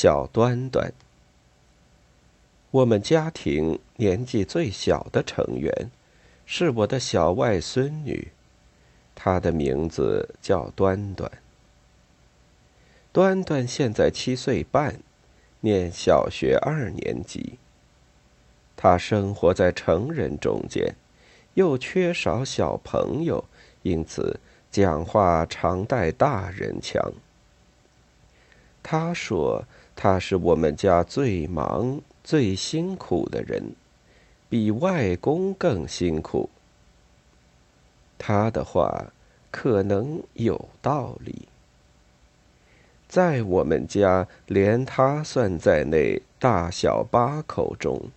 小端端。我们家庭年纪最小的成员，是我的小外孙女，她的名字叫端端。端端现在七岁半，念小学二年级。她生活在成人中间，又缺少小朋友，因此讲话常带大人腔。她说：“他是我们家最忙。”最辛苦的人，比外公更辛苦。他的话可能有道理。在我们家，连他算在内，大小八口中，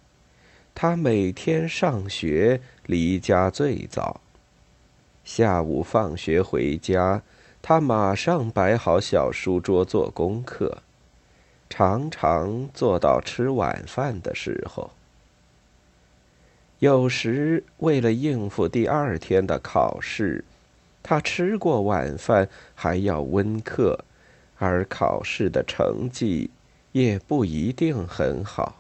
他每天上学离家最早。下午放学回家，他马上摆好小书桌做功课。常常做到吃晚饭的时候。有时为了应付第二天的考试，他吃过晚饭还要温课，而考试的成绩也不一定很好。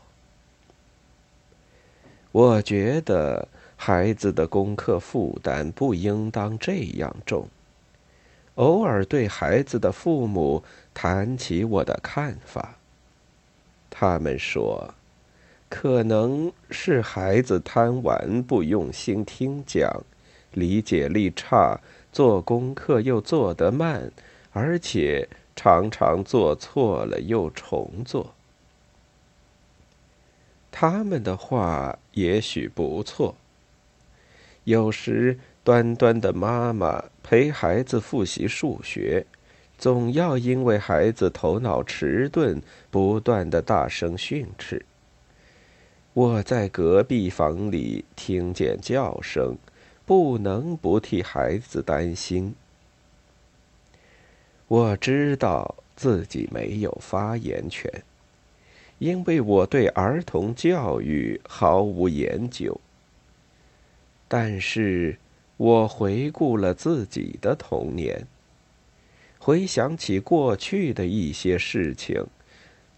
我觉得孩子的功课负担不应当这样重。偶尔对孩子的父母谈起我的看法。他们说，可能是孩子贪玩，不用心听讲，理解力差，做功课又做得慢，而且常常做错了又重做。他们的话也许不错。有时，端端的妈妈陪孩子复习数学。总要因为孩子头脑迟钝，不断的大声训斥。我在隔壁房里听见叫声，不能不替孩子担心。我知道自己没有发言权，因为我对儿童教育毫无研究。但是，我回顾了自己的童年。回想起过去的一些事情，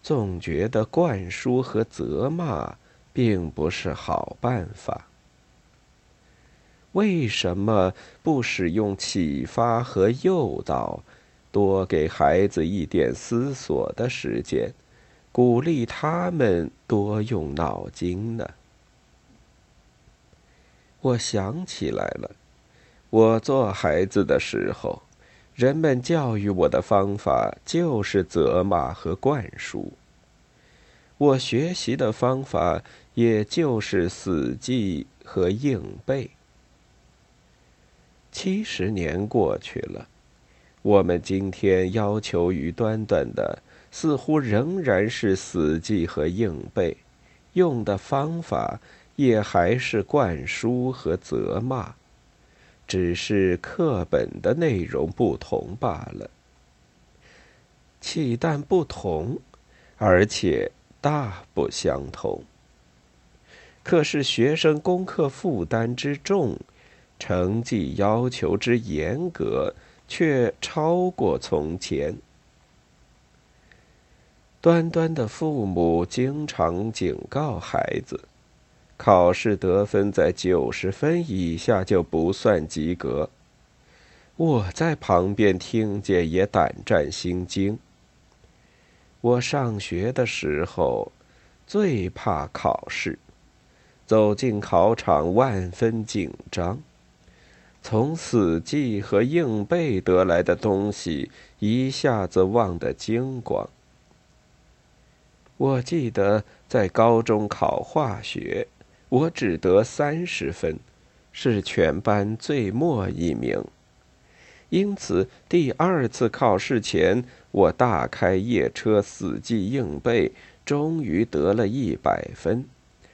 总觉得灌输和责骂并不是好办法。为什么不使用启发和诱导，多给孩子一点思索的时间，鼓励他们多用脑筋呢？我想起来了，我做孩子的时候。人们教育我的方法就是责骂和灌输。我学习的方法也就是死记和硬背。七十年过去了，我们今天要求于端端的，似乎仍然是死记和硬背，用的方法也还是灌输和责骂。只是课本的内容不同罢了，岂但不同，而且大不相同。可是学生功课负担之重，成绩要求之严格，却超过从前。端端的父母经常警告孩子。考试得分在九十分以下就不算及格。我在旁边听见也胆战心惊。我上学的时候最怕考试，走进考场万分紧张，从死记和硬背得来的东西一下子忘得精光。我记得在高中考化学。我只得三十分，是全班最末一名。因此，第二次考试前，我大开夜车，死记硬背，终于得了一百分。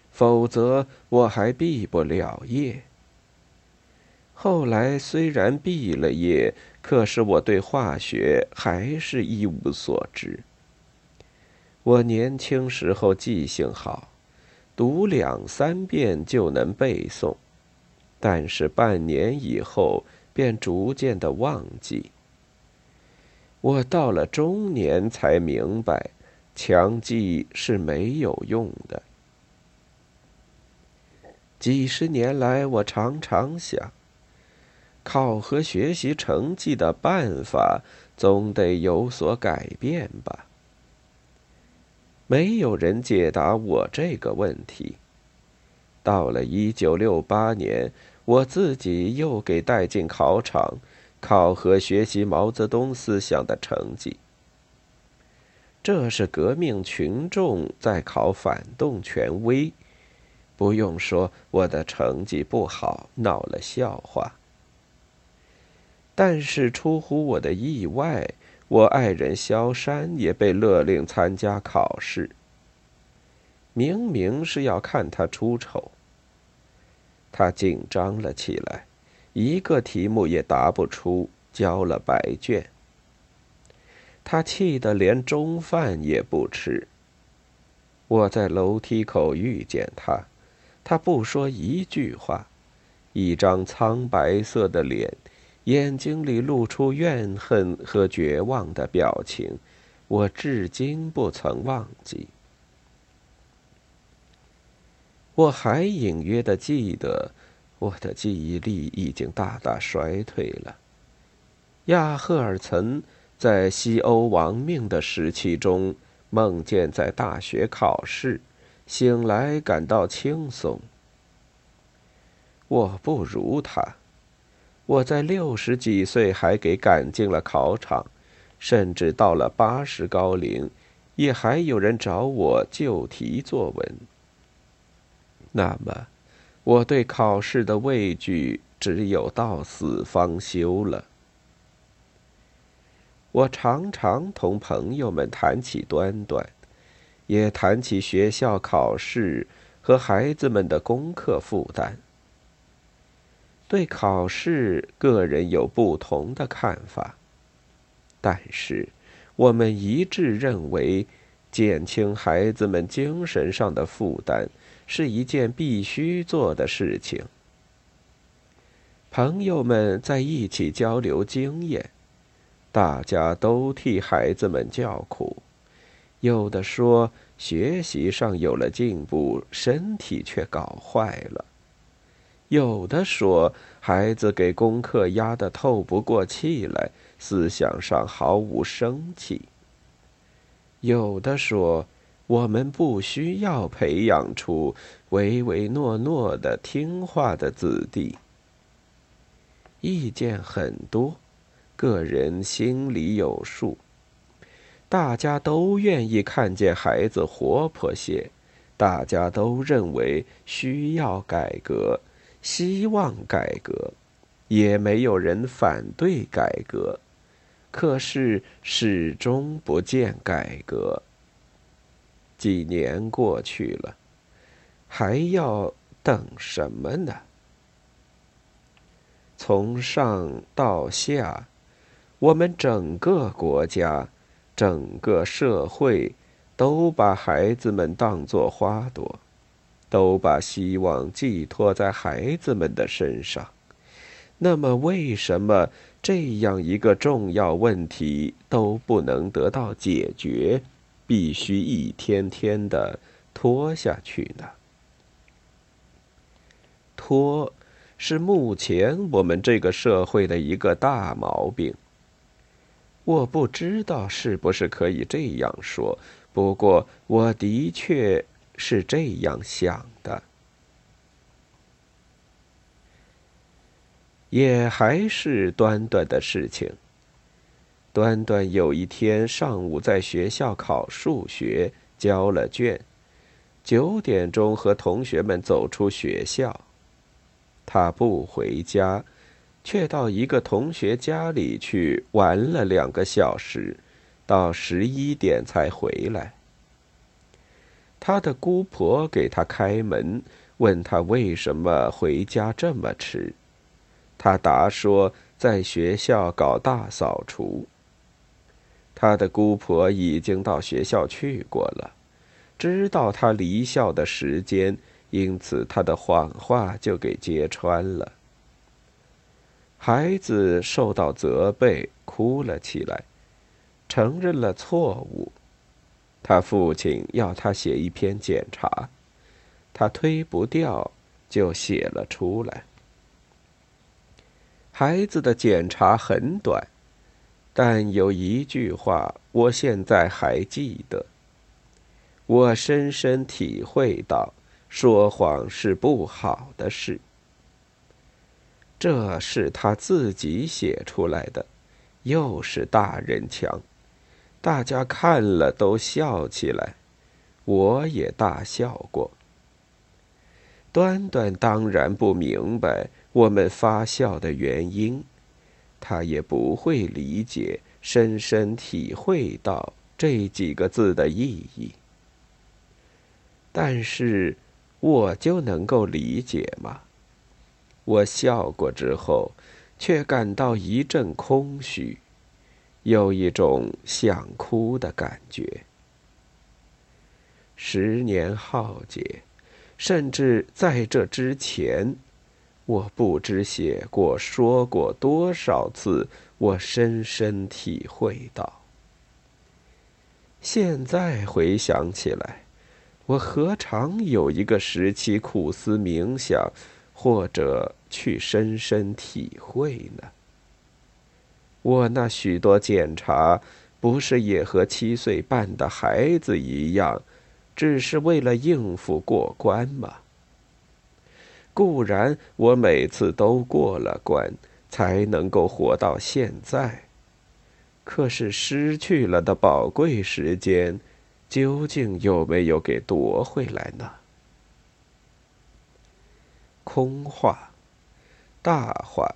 否则，我还毕不了业。后来虽然毕了业，可是我对化学还是一无所知。我年轻时候记性好。读两三遍就能背诵，但是半年以后便逐渐的忘记。我到了中年才明白，强记是没有用的。几十年来，我常常想，考核学习成绩的办法总得有所改变吧。没有人解答我这个问题。到了一九六八年，我自己又给带进考场，考核学习毛泽东思想的成绩。这是革命群众在考反动权威。不用说，我的成绩不好，闹了笑话。但是出乎我的意外，我爱人萧山也被勒令参加考试。明明是要看他出丑，他紧张了起来，一个题目也答不出，交了白卷。他气得连中饭也不吃。我在楼梯口遇见他。他不说一句话，一张苍白色的脸，眼睛里露出怨恨和绝望的表情，我至今不曾忘记。我还隐约的记得，我的记忆力已经大大衰退了。亚赫尔曾在西欧亡命的时期中，梦见在大学考试。醒来感到轻松。我不如他，我在六十几岁还给赶进了考场，甚至到了八十高龄，也还有人找我就题作文。那么，我对考试的畏惧只有到死方休了。我常常同朋友们谈起端端。也谈起学校考试和孩子们的功课负担。对考试，个人有不同的看法，但是我们一致认为，减轻孩子们精神上的负担是一件必须做的事情。朋友们在一起交流经验，大家都替孩子们叫苦。有的说学习上有了进步，身体却搞坏了；有的说孩子给功课压得透不过气来，思想上毫无生气；有的说我们不需要培养出唯唯诺诺的听话的子弟。意见很多，个人心里有数。大家都愿意看见孩子活泼些，大家都认为需要改革，希望改革，也没有人反对改革，可是始终不见改革。几年过去了，还要等什么呢？从上到下，我们整个国家。整个社会都把孩子们当作花朵，都把希望寄托在孩子们的身上。那么，为什么这样一个重要问题都不能得到解决，必须一天天的拖下去呢？拖，是目前我们这个社会的一个大毛病。我不知道是不是可以这样说，不过我的确是这样想的。也还是端端的事情。端端有一天上午在学校考数学，交了卷，九点钟和同学们走出学校，他不回家。却到一个同学家里去玩了两个小时，到十一点才回来。他的姑婆给他开门，问他为什么回家这么迟。他答说在学校搞大扫除。他的姑婆已经到学校去过了，知道他离校的时间，因此他的谎话就给揭穿了。孩子受到责备，哭了起来，承认了错误。他父亲要他写一篇检查，他推不掉，就写了出来。孩子的检查很短，但有一句话，我现在还记得。我深深体会到，说谎是不好的事。这是他自己写出来的，又是大人腔，大家看了都笑起来，我也大笑过。端端当然不明白我们发笑的原因，他也不会理解、深深体会到这几个字的意义。但是，我就能够理解吗？我笑过之后，却感到一阵空虚，有一种想哭的感觉。十年浩劫，甚至在这之前，我不知写过、说过多少次，我深深体会到。现在回想起来。我何尝有一个时期苦思冥想，或者去深深体会呢？我那许多检查，不是也和七岁半的孩子一样，只是为了应付过关吗？固然我每次都过了关，才能够活到现在，可是失去了的宝贵时间。究竟有没有给夺回来呢？空话、大话，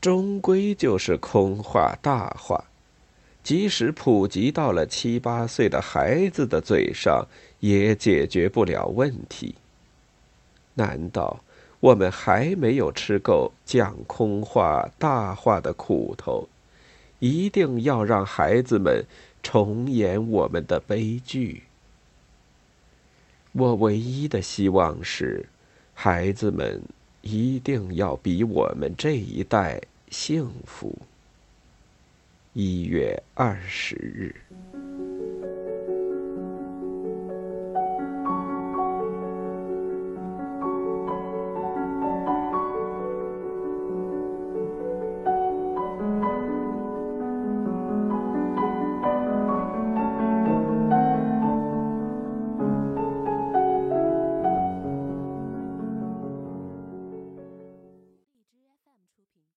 终归就是空话、大话。即使普及到了七八岁的孩子的嘴上，也解决不了问题。难道我们还没有吃够讲空话、大话的苦头？一定要让孩子们？重演我们的悲剧。我唯一的希望是，孩子们一定要比我们这一代幸福。一月二十日。